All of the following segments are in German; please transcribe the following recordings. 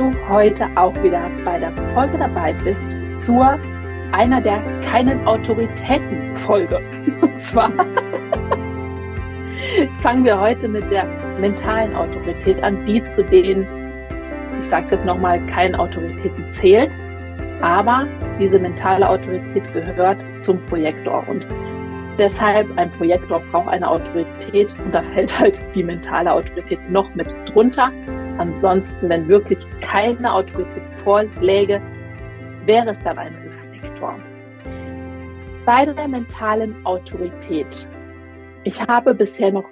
Du heute auch wieder bei der Folge dabei bist zur einer der keinen Autoritäten Folge. Und zwar fangen wir heute mit der mentalen Autorität an, die zu denen, ich sage es jetzt nochmal, keinen Autoritäten zählt, aber diese mentale Autorität gehört zum Projektor und deshalb ein Projektor braucht eine Autorität und da fällt halt die mentale Autorität noch mit drunter. Ansonsten, wenn wirklich keine Autorität vorläge, wäre es dann ein Reflektor. Bei der mentalen Autorität. Ich habe bisher noch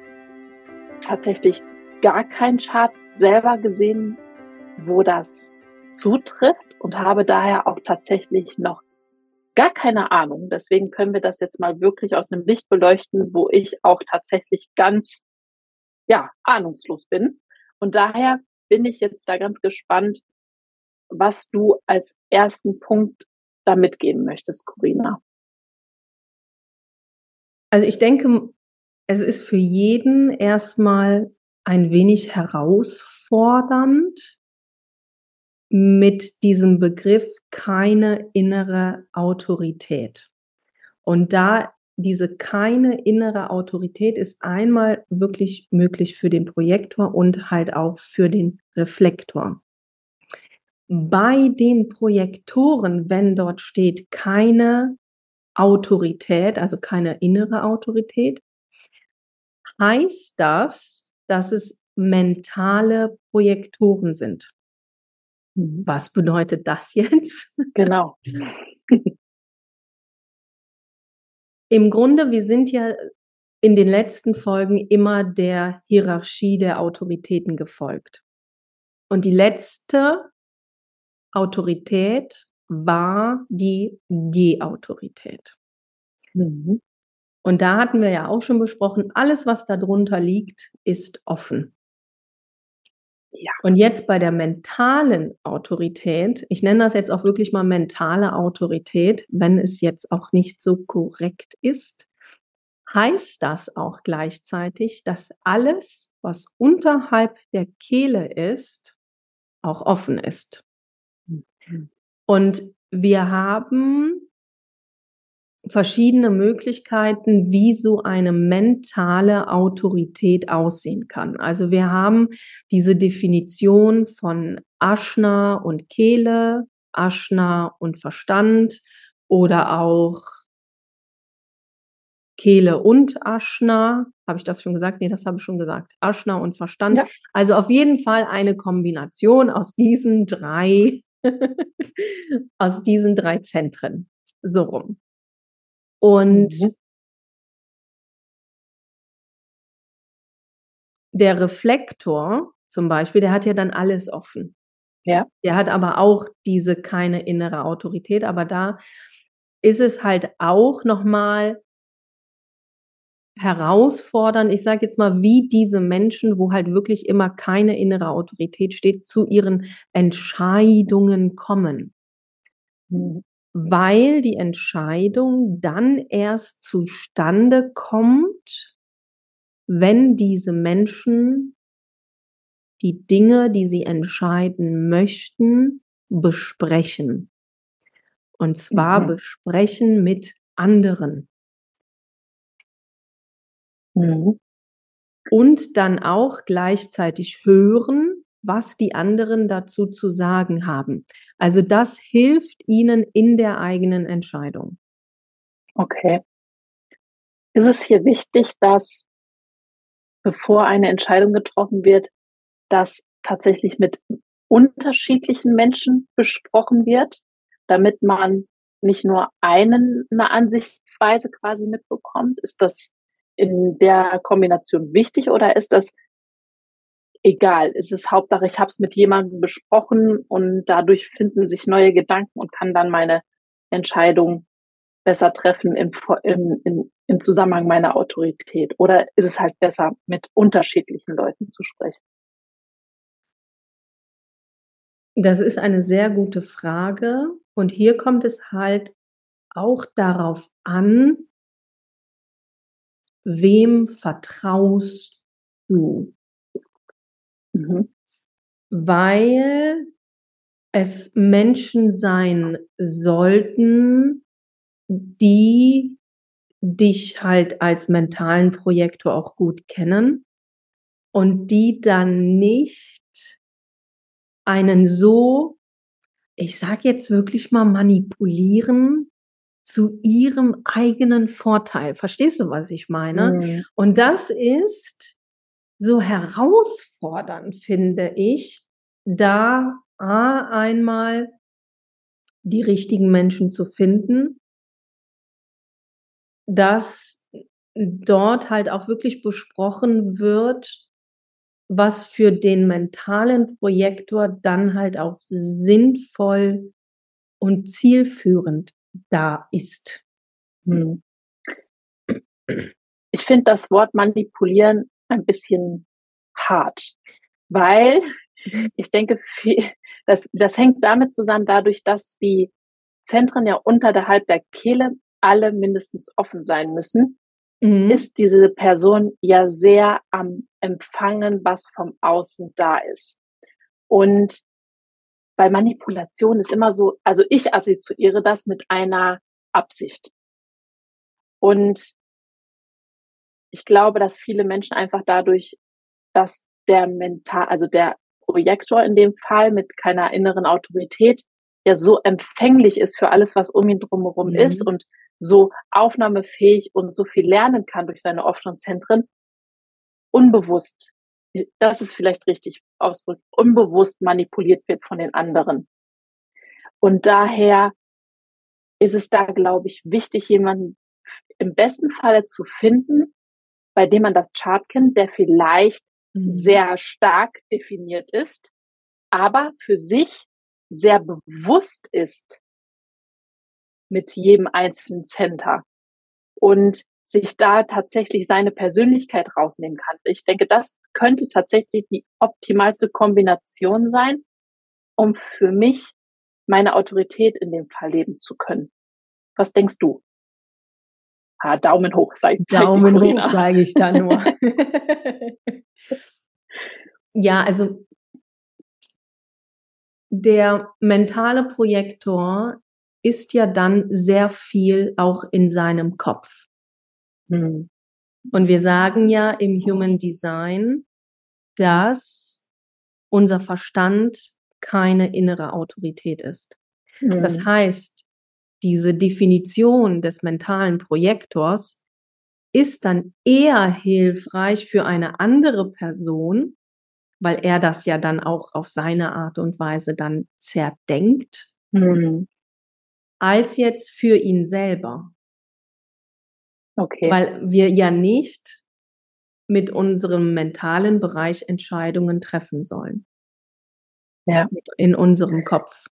tatsächlich gar keinen Chart selber gesehen, wo das zutrifft und habe daher auch tatsächlich noch gar keine Ahnung. Deswegen können wir das jetzt mal wirklich aus einem Licht beleuchten, wo ich auch tatsächlich ganz, ja, ahnungslos bin. Und daher bin ich jetzt da ganz gespannt, was du als ersten Punkt da mitgeben möchtest, Corinna. Also ich denke, es ist für jeden erstmal ein wenig herausfordernd, mit diesem Begriff keine innere Autorität. Und da diese keine innere Autorität ist einmal wirklich möglich für den Projektor und halt auch für den Reflektor. Bei den Projektoren, wenn dort steht keine Autorität, also keine innere Autorität, heißt das, dass es mentale Projektoren sind. Was bedeutet das jetzt? Genau. Im Grunde, wir sind ja in den letzten Folgen immer der Hierarchie der Autoritäten gefolgt. Und die letzte Autorität war die G-Autorität. Mhm. Und da hatten wir ja auch schon besprochen, alles, was darunter liegt, ist offen. Ja. Und jetzt bei der mentalen Autorität, ich nenne das jetzt auch wirklich mal mentale Autorität, wenn es jetzt auch nicht so korrekt ist, heißt das auch gleichzeitig, dass alles, was unterhalb der Kehle ist, auch offen ist. Mhm. Und wir haben verschiedene Möglichkeiten, wie so eine mentale Autorität aussehen kann. Also wir haben diese Definition von Aschna und Kehle, Aschna und Verstand oder auch Kehle und Aschna. Habe ich das schon gesagt? Nee, das habe ich schon gesagt. Aschna und Verstand. Ja. Also auf jeden Fall eine Kombination aus diesen drei aus diesen drei Zentren. So rum. Und mhm. der Reflektor zum Beispiel, der hat ja dann alles offen. Ja. Der hat aber auch diese keine innere Autorität, aber da ist es halt auch nochmal herausfordern, ich sage jetzt mal, wie diese Menschen, wo halt wirklich immer keine innere Autorität steht, zu ihren Entscheidungen kommen. Mhm. Weil die Entscheidung dann erst zustande kommt, wenn diese Menschen die Dinge, die sie entscheiden möchten, besprechen. Und zwar mhm. besprechen mit anderen. Mhm. Und dann auch gleichzeitig hören, was die anderen dazu zu sagen haben. Also das hilft ihnen in der eigenen Entscheidung. Okay. Ist es hier wichtig, dass bevor eine Entscheidung getroffen wird, dass tatsächlich mit unterschiedlichen Menschen besprochen wird, damit man nicht nur einen, eine Ansichtsweise quasi mitbekommt? Ist das in der Kombination wichtig oder ist das egal? Ist es Hauptsache, ich habe es mit jemandem besprochen und dadurch finden sich neue Gedanken und kann dann meine Entscheidung besser treffen im, im, im, im Zusammenhang meiner Autorität? Oder ist es halt besser, mit unterschiedlichen Leuten zu sprechen? Das ist eine sehr gute Frage. Und hier kommt es halt auch darauf an, wem vertraust du? Mhm. Weil es Menschen sein sollten, die dich halt als mentalen Projektor auch gut kennen und die dann nicht einen so, ich sage jetzt wirklich mal manipulieren zu ihrem eigenen Vorteil. Verstehst du, was ich meine? Mhm. Und das ist so herausfordernd, finde ich, da A, einmal die richtigen Menschen zu finden, dass dort halt auch wirklich besprochen wird, was für den mentalen Projektor dann halt auch sinnvoll und zielführend da ist. Hm. Ich finde das Wort manipulieren ein bisschen hart, weil ich denke, das, das hängt damit zusammen, dadurch, dass die Zentren ja unterhalb der Kehle alle mindestens offen sein müssen mhm. ist diese Person ja sehr am Empfangen, was vom Außen da ist. Und bei Manipulation ist immer so, also ich assoziiere das mit einer Absicht. Und ich glaube, dass viele Menschen einfach dadurch, dass der mental, also der Projektor in dem Fall mit keiner inneren Autorität ja so empfänglich ist für alles, was um ihn drumherum mhm. ist und so aufnahmefähig und so viel lernen kann durch seine offenen Zentren, unbewusst, das ist vielleicht richtig ausdrückt, unbewusst manipuliert wird von den anderen. Und daher ist es da, glaube ich, wichtig, jemanden im besten Falle zu finden, bei dem man das Chart kennt, der vielleicht mhm. sehr stark definiert ist, aber für sich sehr bewusst ist, mit jedem einzelnen Center und sich da tatsächlich seine Persönlichkeit rausnehmen kann. Ich denke, das könnte tatsächlich die optimalste Kombination sein, um für mich meine Autorität in dem Fall leben zu können. Was denkst du? Ah, Daumen hoch, sag, Daumen hoch, sage ich da nur. ja, also der mentale Projektor ist ja dann sehr viel auch in seinem Kopf. Hm. Und wir sagen ja im Human Design, dass unser Verstand keine innere Autorität ist. Hm. Das heißt, diese Definition des mentalen Projektors ist dann eher hilfreich für eine andere Person, weil er das ja dann auch auf seine Art und Weise dann zerdenkt, Mhm. als jetzt für ihn selber. Okay. Weil wir ja nicht mit unserem mentalen Bereich Entscheidungen treffen sollen. Ja. In unserem Kopf.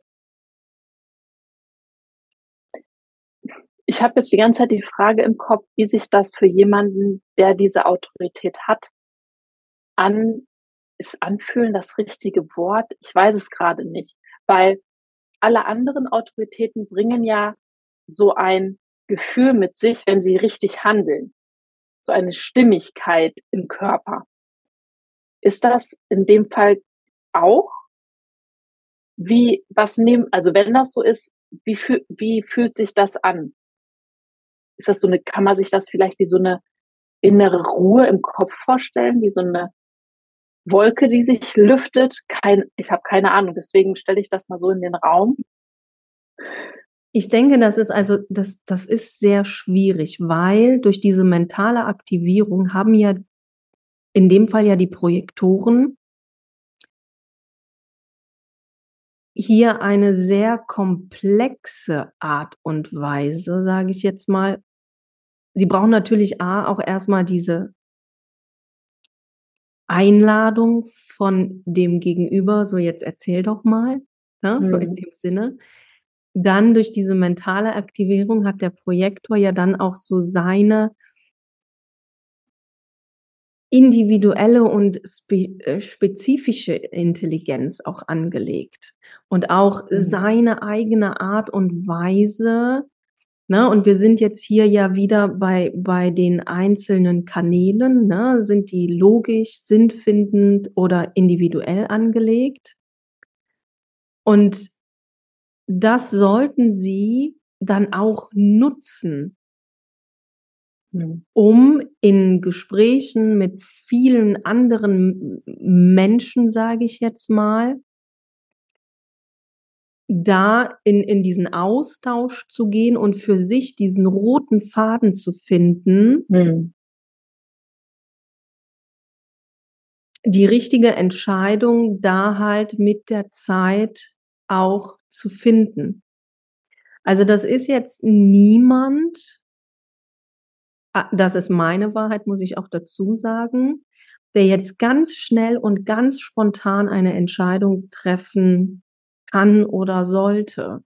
Ich habe jetzt die ganze Zeit die Frage im Kopf, wie sich das für jemanden, der diese Autorität hat, an, ist anfühlen das richtige Wort? Ich weiß es gerade nicht, weil alle anderen Autoritäten bringen ja so ein Gefühl mit sich, wenn sie richtig handeln. So eine Stimmigkeit im Körper. Ist das in dem Fall auch? Wie, was nehmen, also wenn das so ist, wie, wie fühlt sich das an? Ist das so eine, kann man sich das vielleicht wie so eine innere Ruhe im Kopf vorstellen, wie so eine Wolke, die sich lüftet? Kein, ich habe keine Ahnung, deswegen stelle ich das mal so in den Raum. Ich denke, das ist also, das, das ist sehr schwierig, weil durch diese mentale Aktivierung haben ja in dem Fall ja die Projektoren hier eine sehr komplexe Art und Weise, sage ich jetzt mal. Sie brauchen natürlich A, auch erstmal diese Einladung von dem Gegenüber, so jetzt erzähl doch mal, ja, so in Mhm. dem Sinne. Dann durch diese mentale Aktivierung hat der Projektor ja dann auch so seine individuelle und spe äh, spezifische Intelligenz auch angelegt und auch Mhm. seine eigene Art und Weise, ne? Und wir sind jetzt hier ja wieder bei bei den einzelnen Kanälen, ne? Sind die logisch, sinnfindend oder individuell angelegt? Und das sollten Sie dann auch nutzen um in Gesprächen mit vielen anderen Menschen, sage ich jetzt mal da in in diesen Austausch zu gehen und für sich diesen roten Faden zu finden Mhm. die richtige Entscheidung da halt mit der Zeit auch zu finden. Also, das ist jetzt niemand ah, das ist meine Wahrheit, muss ich auch dazu sagen, der jetzt ganz schnell und ganz spontan eine Entscheidung treffen kann oder sollte.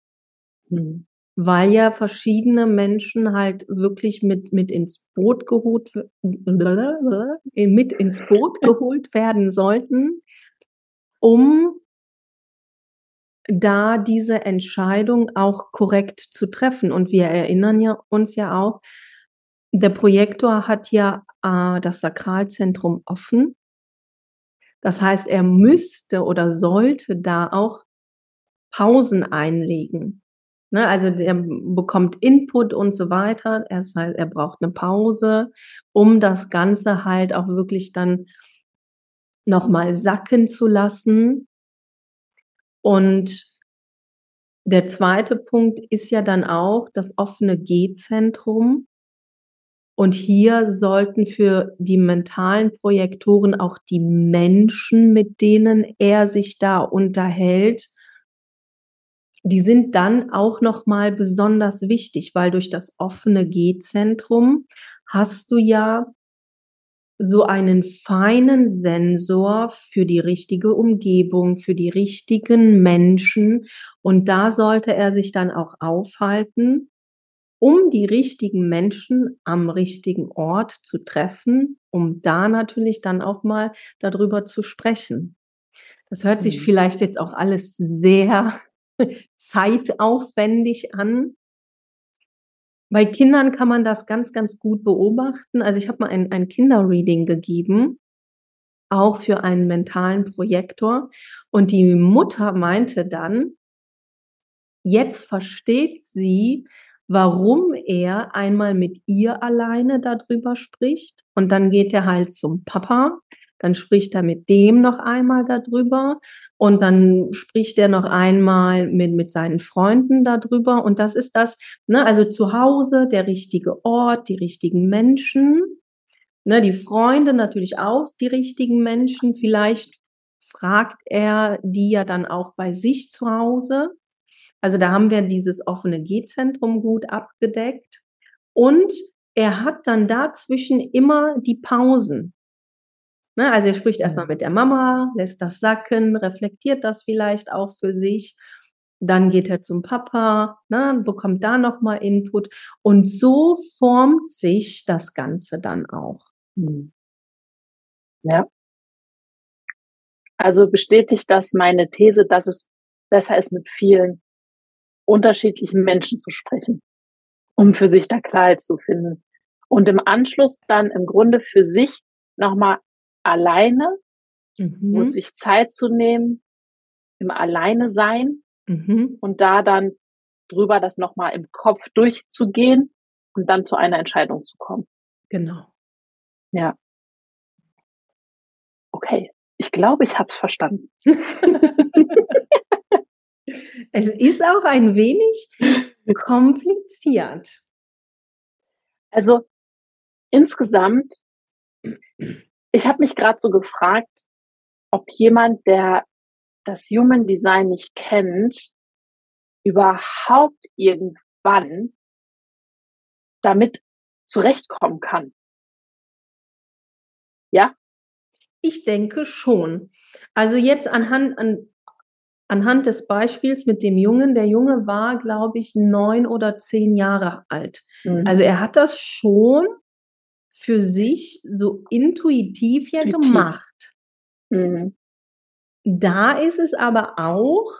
Mhm. Weil ja verschiedene Menschen halt wirklich mit mit ins Boot geholt mit ins Boot geholt werden sollten, um da diese Entscheidung auch korrekt zu treffen. Und wir erinnern ja uns ja auch, der Projektor hat ja, äh, das Sakralzentrum offen. Das heißt, er müsste oder sollte da auch Pausen einlegen, ne? Also, der bekommt Input und so weiter. Das heißt, er braucht 'ne Pause, um das Ganze halt auch wirklich dann noch mal sacken zu lassen. Und der zweite Punkt ist ja dann auch das offene G-Zentrum. Und hier sollten für die mentalen Projektoren auch die Menschen, mit denen er sich da unterhält die sind dann auch noch mal besonders wichtig, weil durch das offene G-Zentrum hast du ja so einen feinen Sensor für die richtige Umgebung, für die richtigen Menschen. Und da sollte er sich dann auch aufhalten, um die richtigen Menschen am richtigen Ort zu treffen, um da natürlich dann auch mal da drüber zu sprechen. Das hört sich Mhm. vielleicht jetzt auch alles sehr zeitaufwendig an. Bei Kindern kann man das ganz, ganz gut beobachten. Also, ich habe mal ein ein Kinderreading gegeben, auch für einen mentalen Projektor. Und die Mutter meinte dann jetzt versteht sie, warum er einmal mit ihr alleine da drüber spricht und dann geht er halt zum Papa. Dann spricht er mit dem noch einmal da drüber und dann spricht er noch einmal mit mit seinen Freunden da drüber. Und das ist das ne, also zu Hause der richtige Ort, die richtigen Menschen, ne, die Freunde natürlich auch die richtigen Menschen, vielleicht fragt er die ja dann auch bei sich zu Hause. Also da haben wir dieses offene G-Zentrum gut abgedeckt. Und er hat dann dazwischen immer die Pausen. Ne, also er spricht erstmal mit der Mama, lässt das sacken, reflektiert das vielleicht auch für sich. Dann geht er zum Papa, ne, bekommt da nochmal Input. Und so formt sich das Ganze dann auch. Hm. Ja. Also bestätigt das meine These, dass es besser ist, mit vielen unterschiedlichen Menschen zu sprechen, um für sich da Klarheit zu finden. Und im Anschluss dann im Grunde für sich nochmal alleine mhm. und sich Zeit zu nehmen, im Alleine sein mhm. und da dann drüber das nochmal im Kopf durchzugehen und dann zu einer Entscheidung zu kommen. Genau. Ja. Okay, ich glaube, ich habe es verstanden. es ist auch ein wenig kompliziert. Also insgesamt, ich habe mich gerade so gefragt, ob jemand, der das Human Design nicht kennt, überhaupt irgendwann damit zurechtkommen kann. Ja? Ich denke schon. Also jetzt anhand, an, anhand des Beispiels mit dem Jungen, der Junge war, glaube ich, neun oder zehn Jahre alt. Mhm. Also er hat das schon für sich so intuitiv ja intuitiv. gemacht. Mhm. Da ist es aber auch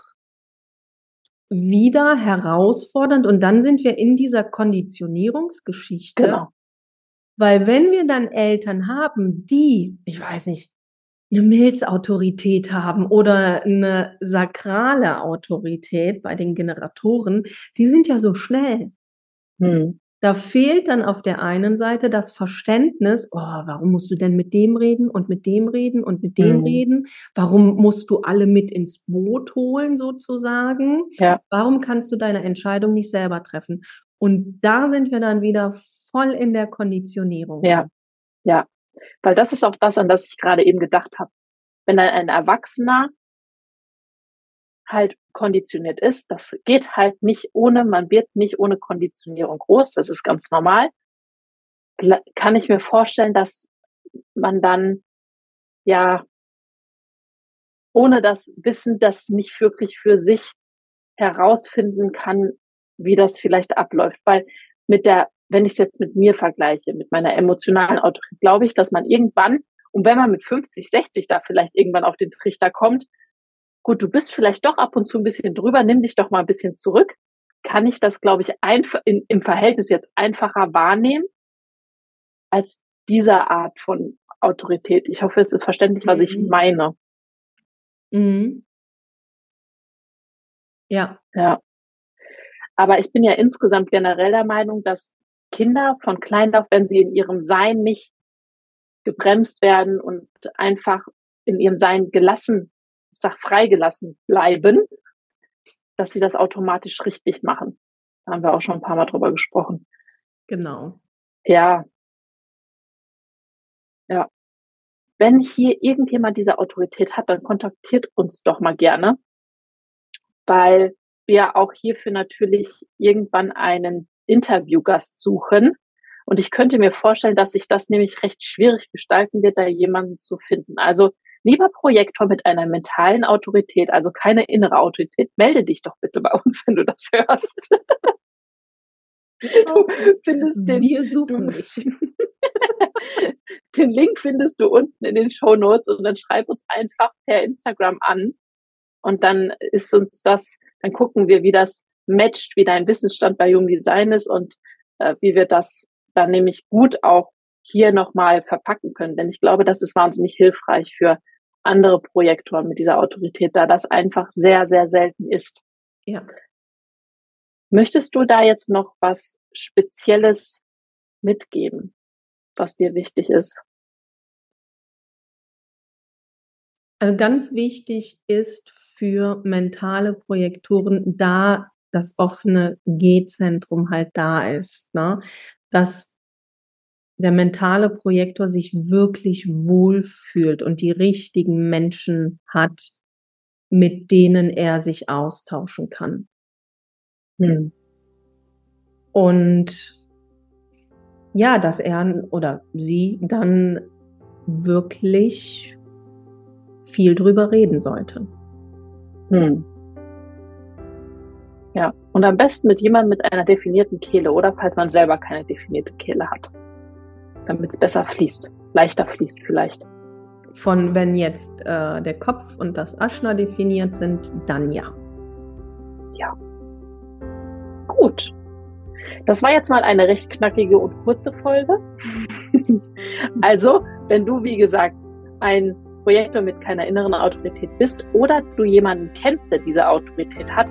wieder herausfordernd und dann sind wir in dieser Konditionierungsgeschichte. Genau. Weil wenn wir dann Eltern haben, die, ich weiß nicht, eine Milzautorität haben oder eine sakrale Autorität bei den Generatoren, die sind ja so schnell. Hm. Da fehlt dann auf der einen Seite das Verständnis, oh, warum musst du denn mit dem reden und mit dem reden und mit dem hm. reden? Warum musst du alle mit ins Boot holen sozusagen? Ja. Warum kannst du deine Entscheidung nicht selber treffen? Und da sind wir dann wieder voll in der Konditionierung. Ja, ja. Weil das ist auch das, an das ich gerade eben gedacht habe. Wenn dann ein Erwachsener halt konditioniert ist, das geht halt nicht ohne, man wird nicht ohne Konditionierung groß, das ist ganz normal, kann ich mir vorstellen, dass man dann ja ohne das Wissen das nicht wirklich für sich herausfinden kann, wie das vielleicht abläuft. Weil mit der wenn ich es jetzt mit mir vergleiche, mit meiner emotionalen Autorität, glaube ich, dass man irgendwann, und wenn man mit 50, 60 da vielleicht irgendwann auf den Trichter kommt, gut, du bist vielleicht doch ab und zu ein bisschen drüber, nimm dich doch mal ein bisschen zurück, kann ich das, glaube ich, einfach in, im Verhältnis jetzt einfacher wahrnehmen als dieser Art von Autorität. Ich hoffe, es ist verständlich, was mhm. ich meine. Mhm. Ja. Ja. Aber ich bin ja insgesamt generell der Meinung, dass Kinder von klein auf, wenn sie in ihrem Sein nicht gebremst werden und einfach in ihrem Sein gelassen, ich sag freigelassen bleiben, dass sie das automatisch richtig machen. Da haben wir auch schon ein paar Mal drüber gesprochen. Genau. Ja. Ja. Wenn hier irgendjemand diese Autorität hat, dann kontaktiert uns doch mal gerne, weil wir auch hierfür natürlich irgendwann einen Interviewgast suchen. Und ich könnte mir vorstellen, dass sich das nämlich recht schwierig gestalten wird, da jemanden zu finden. Also lieber Projektor mit einer mentalen Autorität, also keine innere Autorität, melde dich doch bitte bei uns, wenn du das hörst. Du findest den, Wir suchen dich. den Link findest du unten in den Show Notes und dann schreib uns einfach per Instagram an. Und dann ist uns das, dann gucken wir, wie das matcht, wie dein Wissensstand bei Jung Design ist und äh, wie wir das dann nämlich gut auch hier nochmal verpacken können. Denn ich glaube, das ist wahnsinnig hilfreich für andere Projektoren mit dieser Autorität, da das einfach sehr, sehr selten ist. Ja. Möchtest du da jetzt noch was Spezielles mitgeben, was dir wichtig ist? Also ganz wichtig ist für mentale Projektoren da das offene G-Zentrum halt da ist. Ne? Dass der mentale Projektor sich wirklich wohlfühlt und die richtigen Menschen hat, mit denen er sich austauschen kann. Hm. Und ja, dass er oder sie dann wirklich viel drüber reden sollte. Hm. Ja, und am besten mit jemandem mit einer definierten Kehle oder falls man selber keine definierte Kehle hat. Damit es besser fließt, leichter fließt vielleicht. Von wenn jetzt äh, der Kopf und das Aschna definiert sind, dann ja. Ja. Gut. Das war jetzt mal eine recht knackige und kurze Folge. also, wenn du, wie gesagt, ein Projektor mit keiner inneren Autorität bist oder du jemanden kennst, der diese Autorität hat,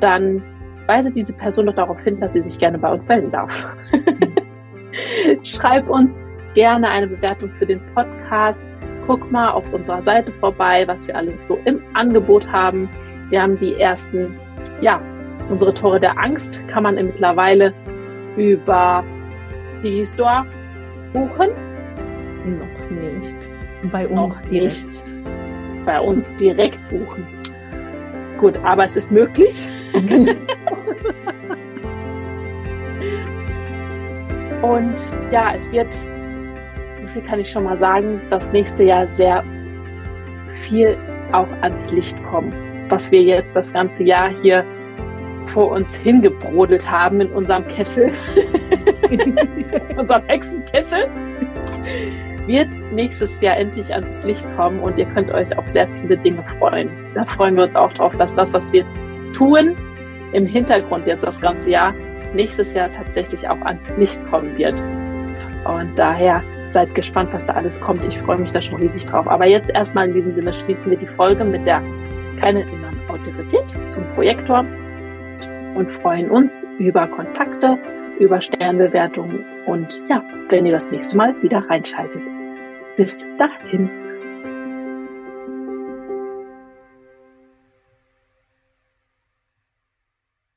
dann weise diese Person doch darauf hin, dass sie sich gerne bei uns melden darf. Schreib uns gerne eine Bewertung für den Podcast. Guck mal auf unserer Seite vorbei, was wir alles so im Angebot haben. Wir haben die ersten, ja, unsere Tore der Angst kann man mittlerweile über die Store buchen. Noch nicht. Bei uns Noch direkt. Nicht. Bei uns direkt buchen. Gut, aber es ist möglich. Und ja, es wird, so viel kann ich schon mal sagen, das nächste Jahr sehr viel auch ans Licht kommen, was wir jetzt das ganze Jahr hier vor uns hingebrodelt haben in unserem Kessel, unserem Hexenkessel, wird nächstes Jahr endlich ans Licht kommen und ihr könnt euch auf sehr viele Dinge freuen. Da freuen wir uns auch drauf, dass das, was wir tun, im Hintergrund jetzt das ganze Jahr, nächstes Jahr tatsächlich auch ans Licht kommen wird. Und daher seid gespannt, was da alles kommt. Ich freue mich da schon riesig drauf. Aber jetzt erstmal in diesem Sinne schließen wir die Folge mit der keine inneren Autorität zum Projektor und freuen uns über Kontakte, über Sternbewertungen und ja, wenn ihr das nächste Mal wieder reinschaltet. Bis dahin.